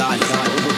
die, die.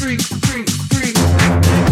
freak, freak, freak.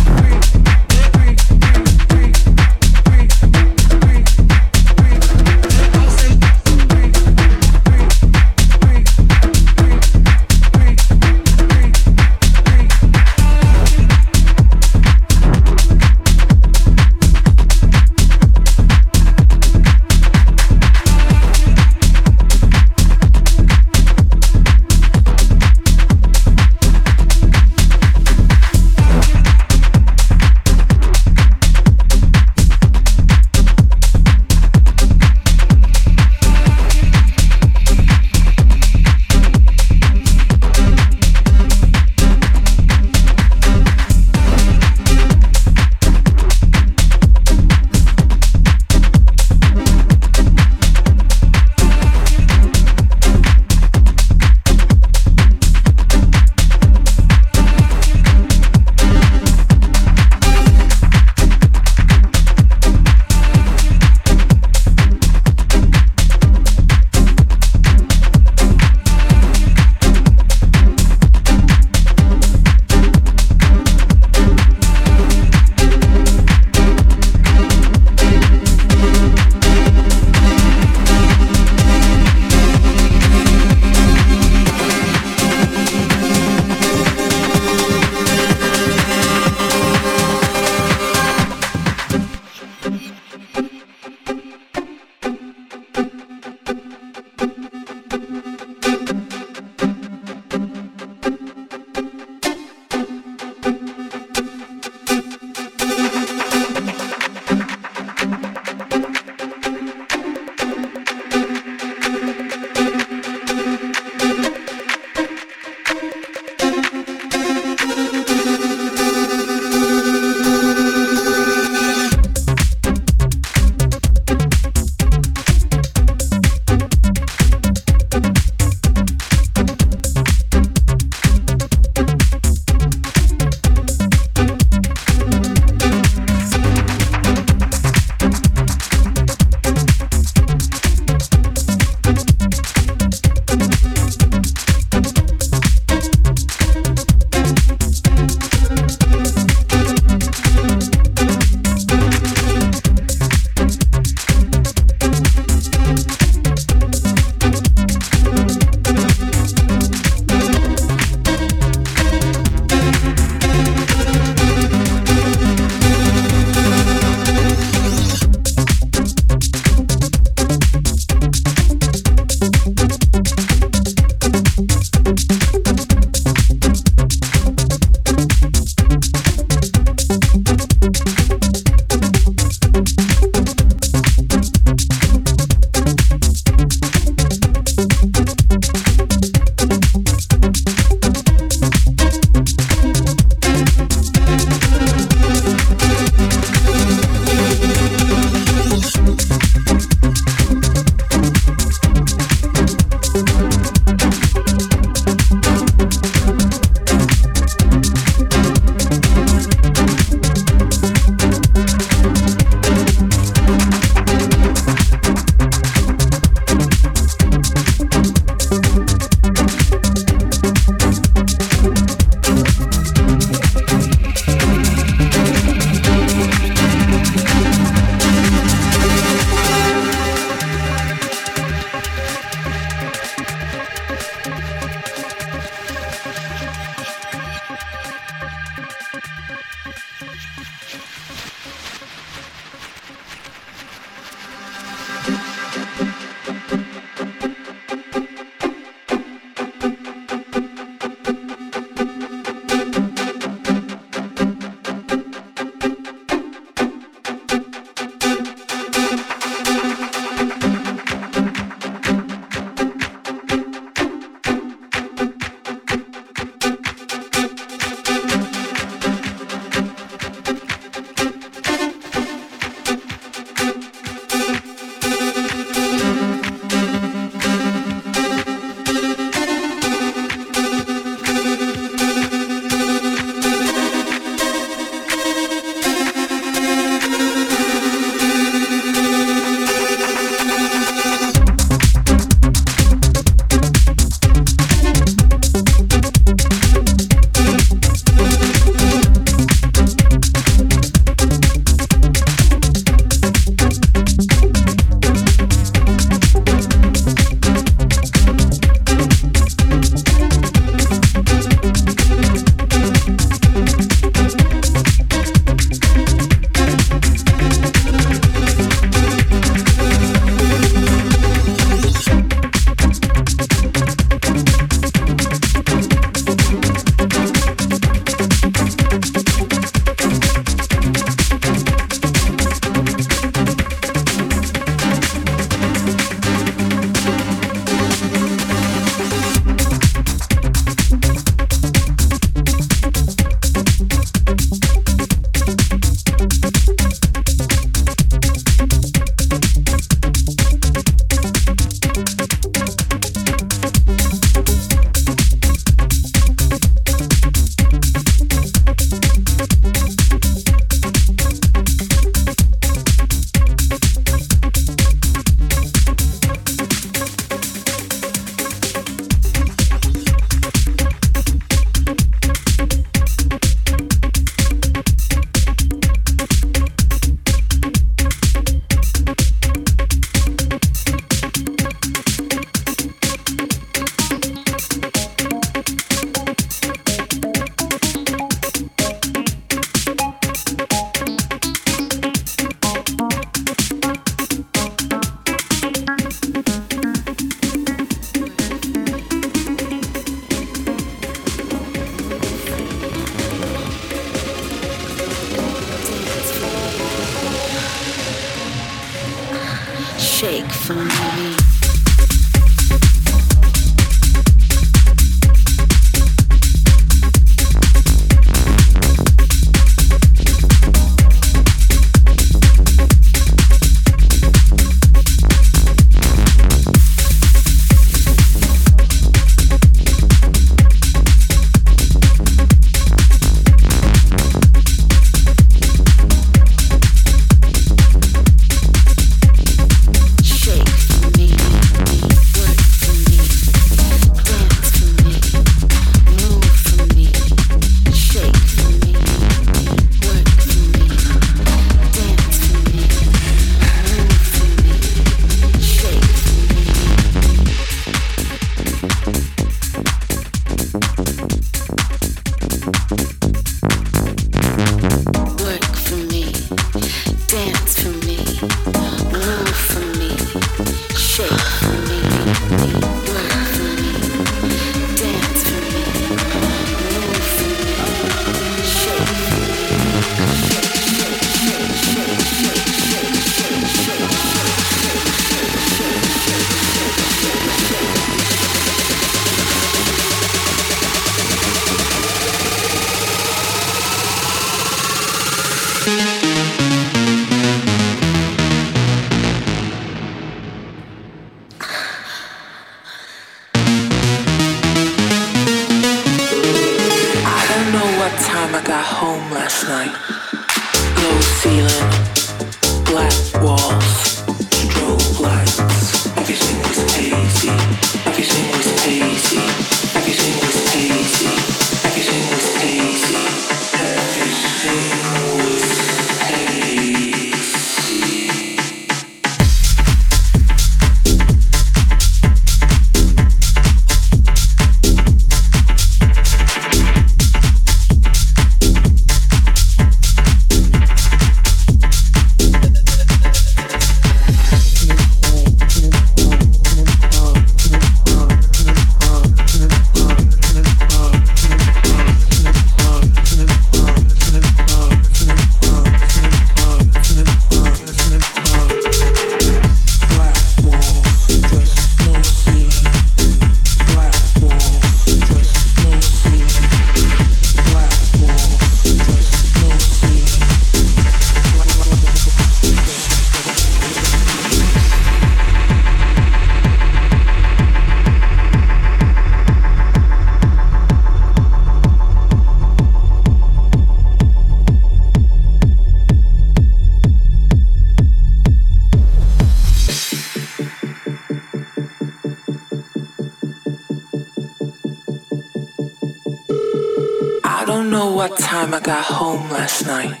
got home last night.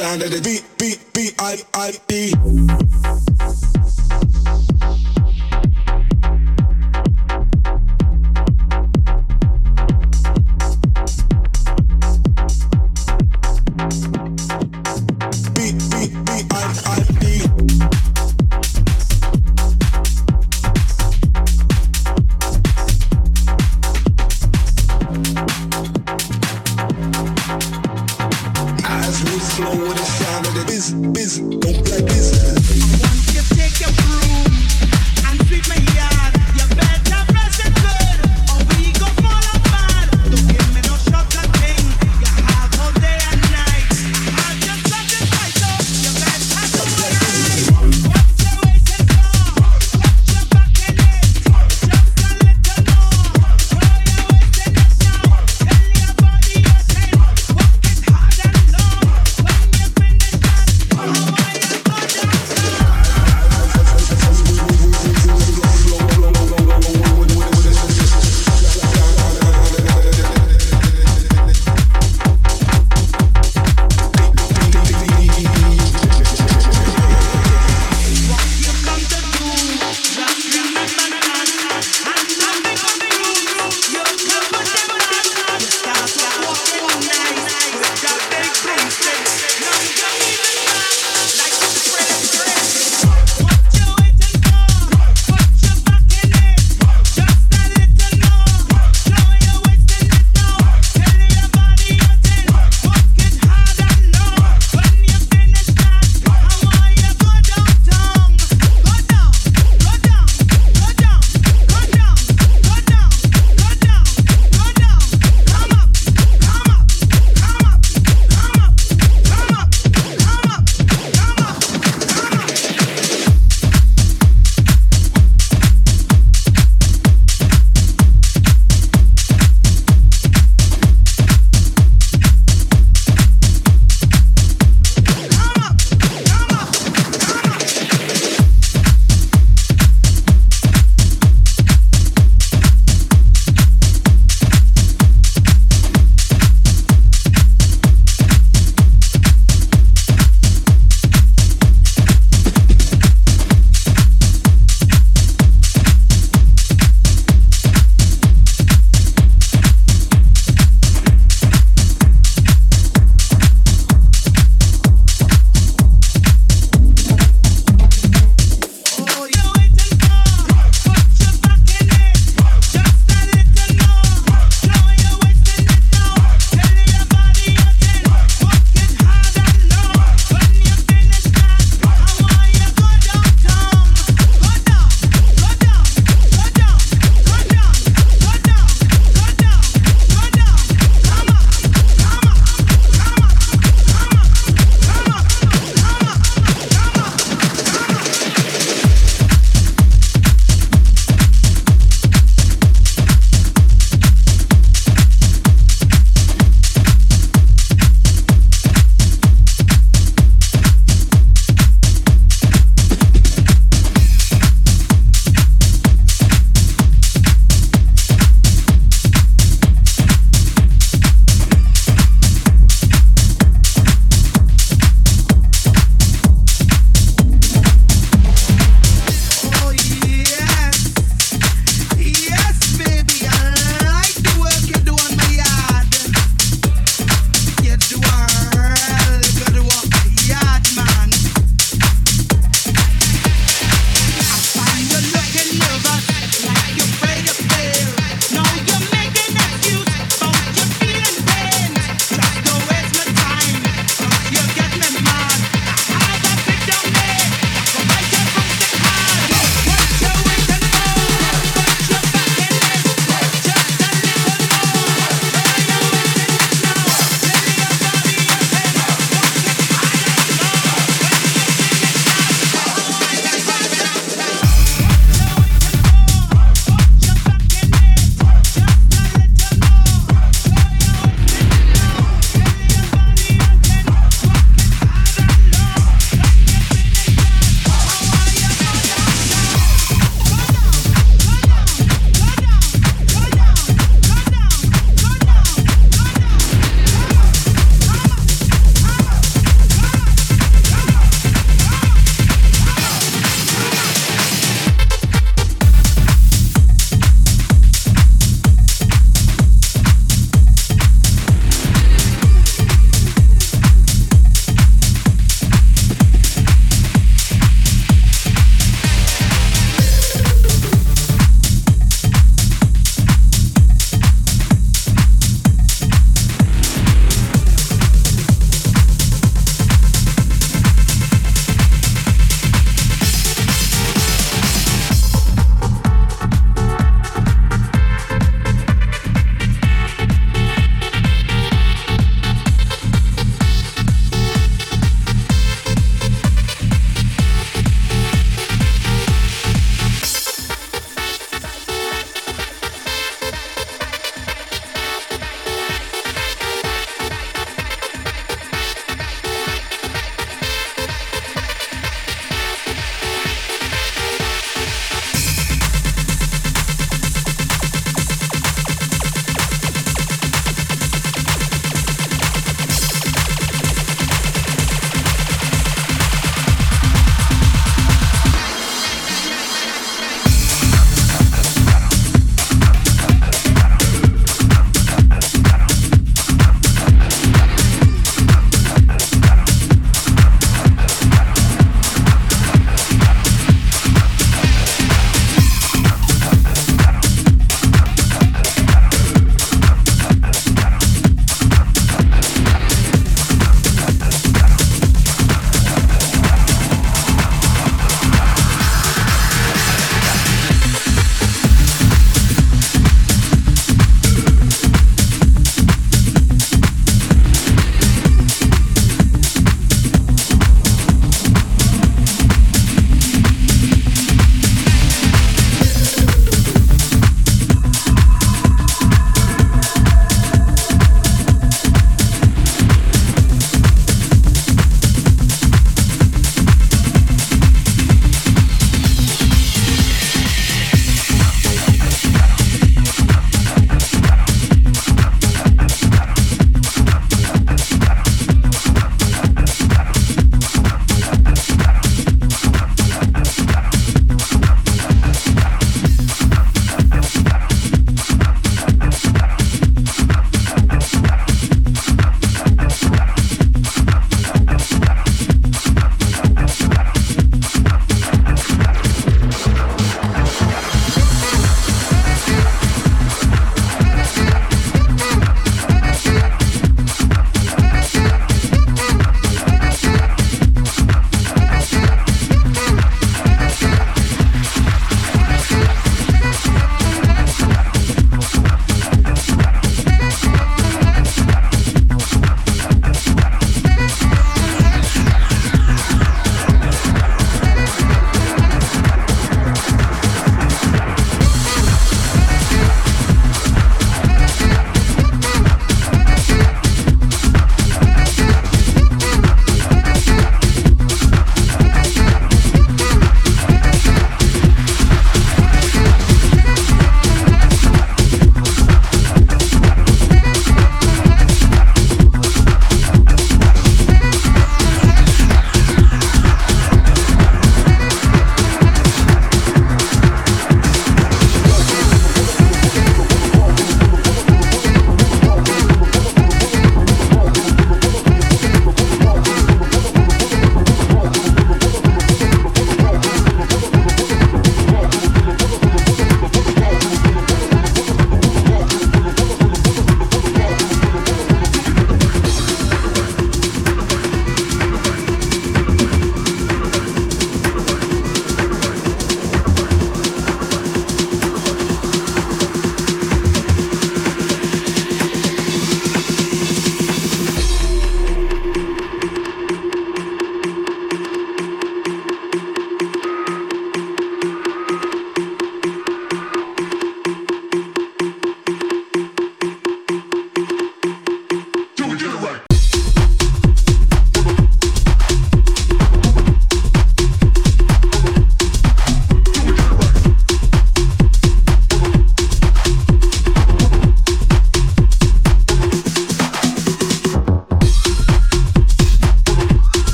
Sound of the beat,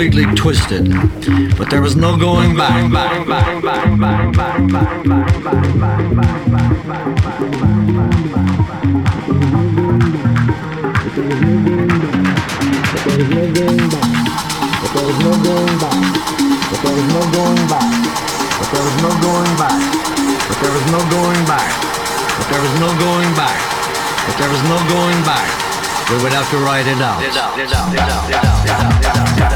completely twisted, but there was no going back. But there was no going back. But there was no going back. But there was no going back. But there was no going back. But there was no going back. But there was no going back. We would have to write it out.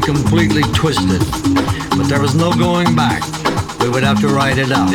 completely twisted. But there was no going back. We would have to write it out.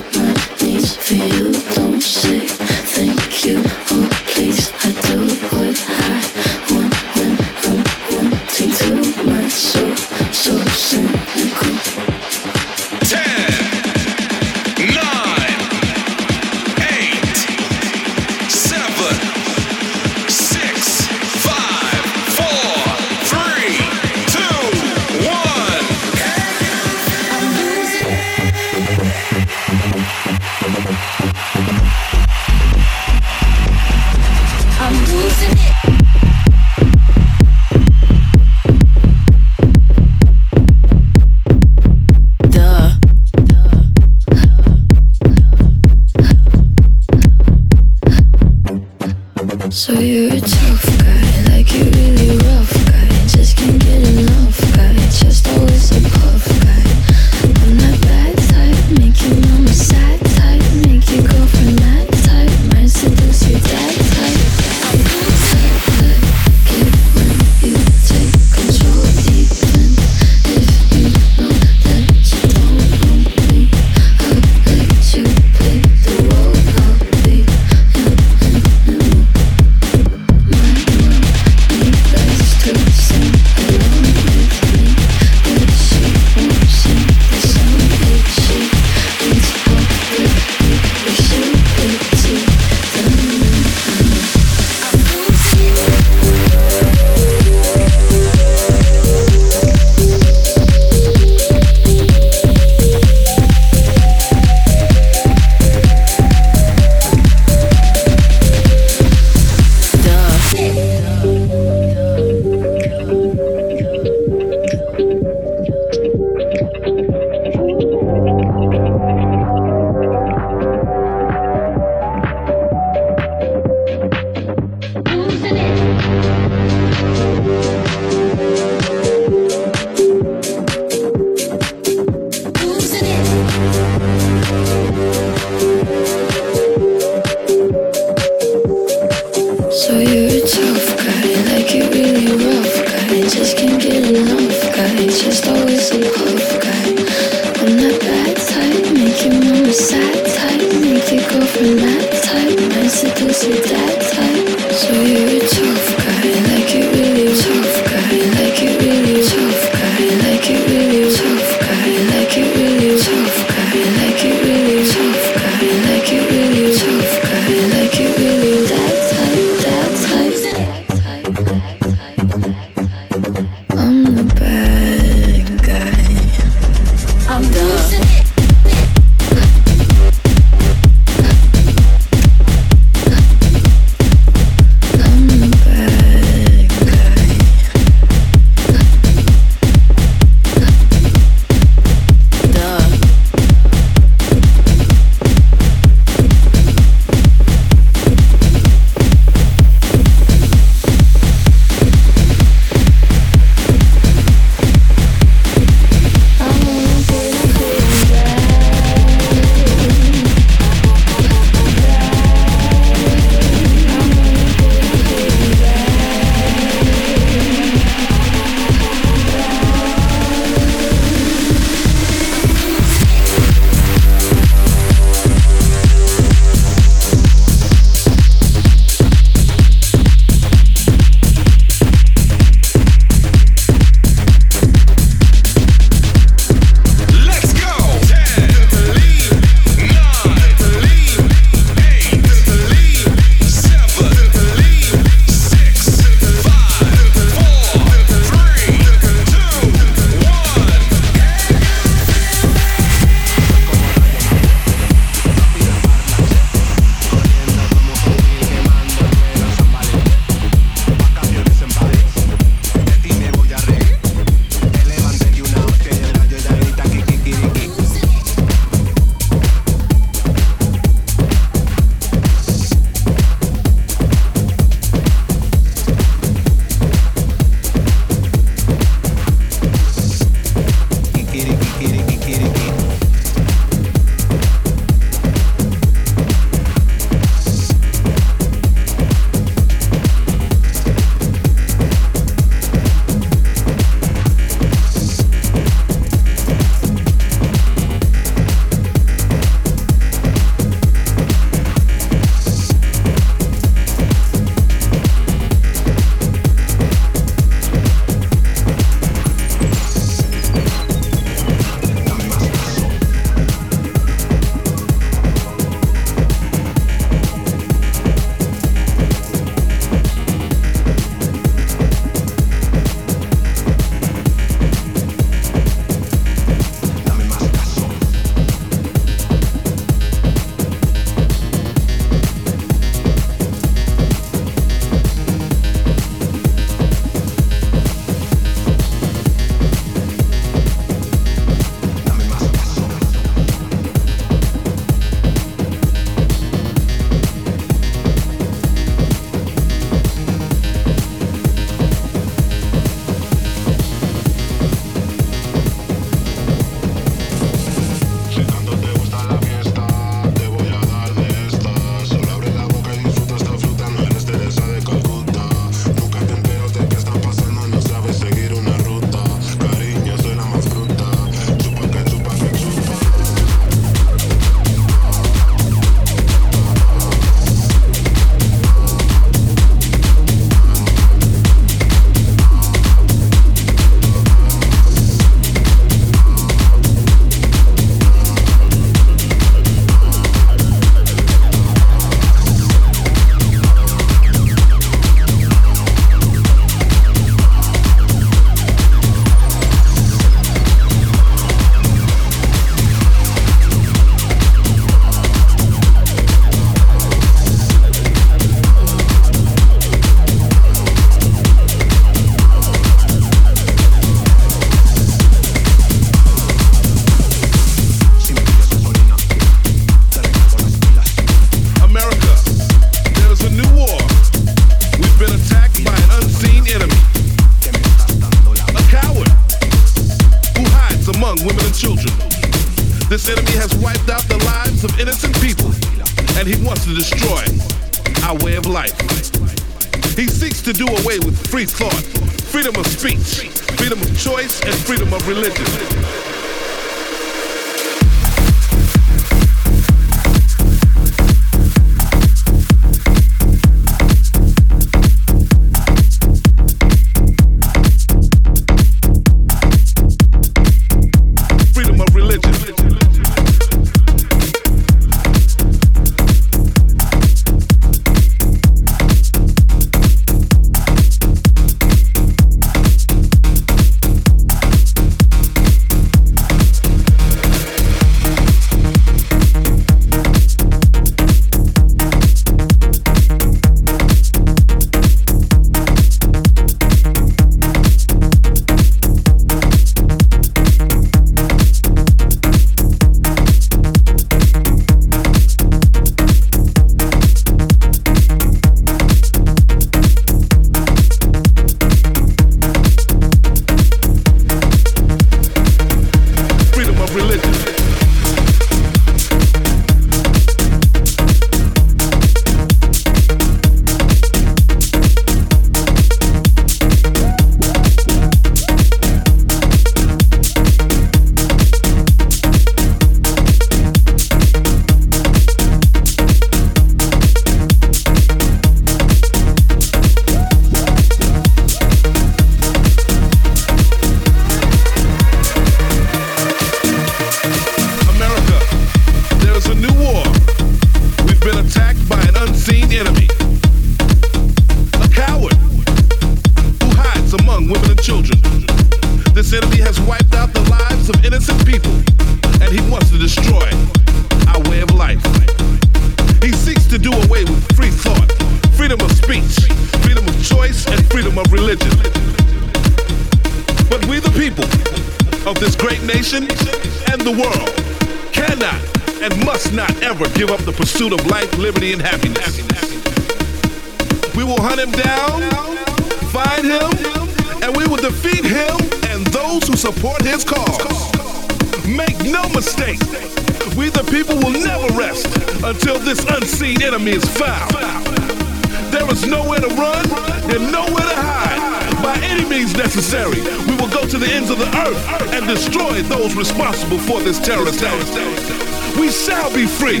necessary. We will go to the ends of the earth and destroy those responsible for this terrorist act. We shall be free.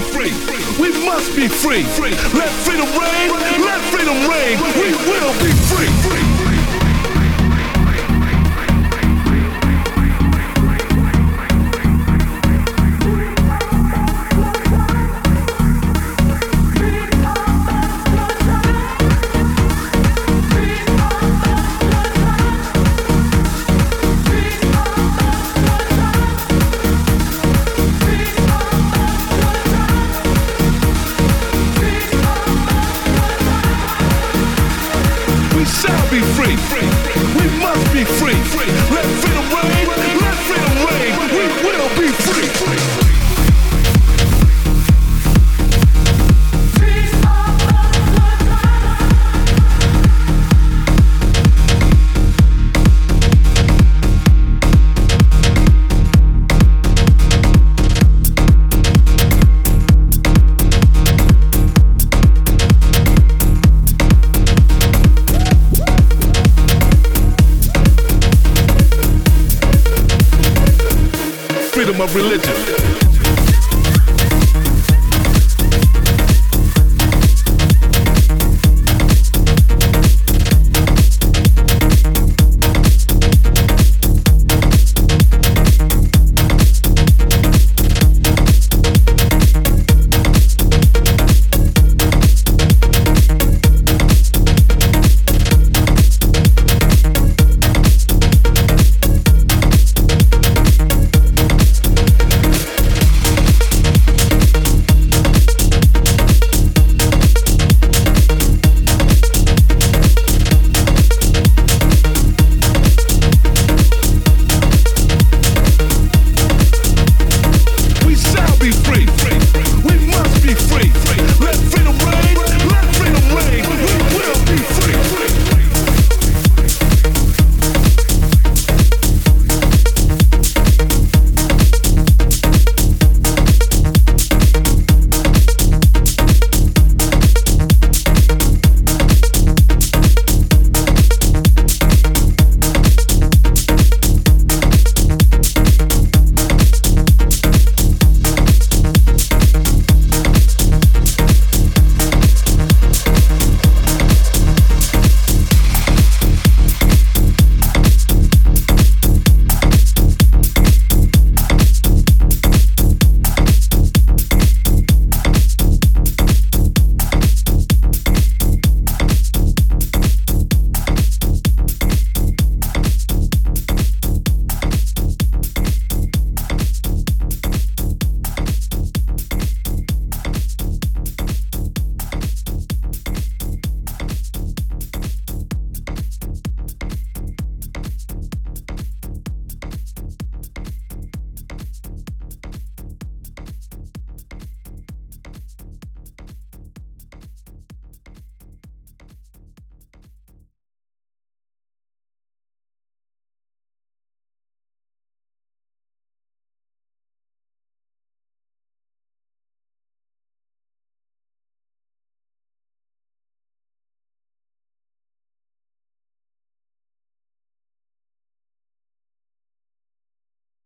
We must be free. Let freedom reign. Let freedom reign. We will be free.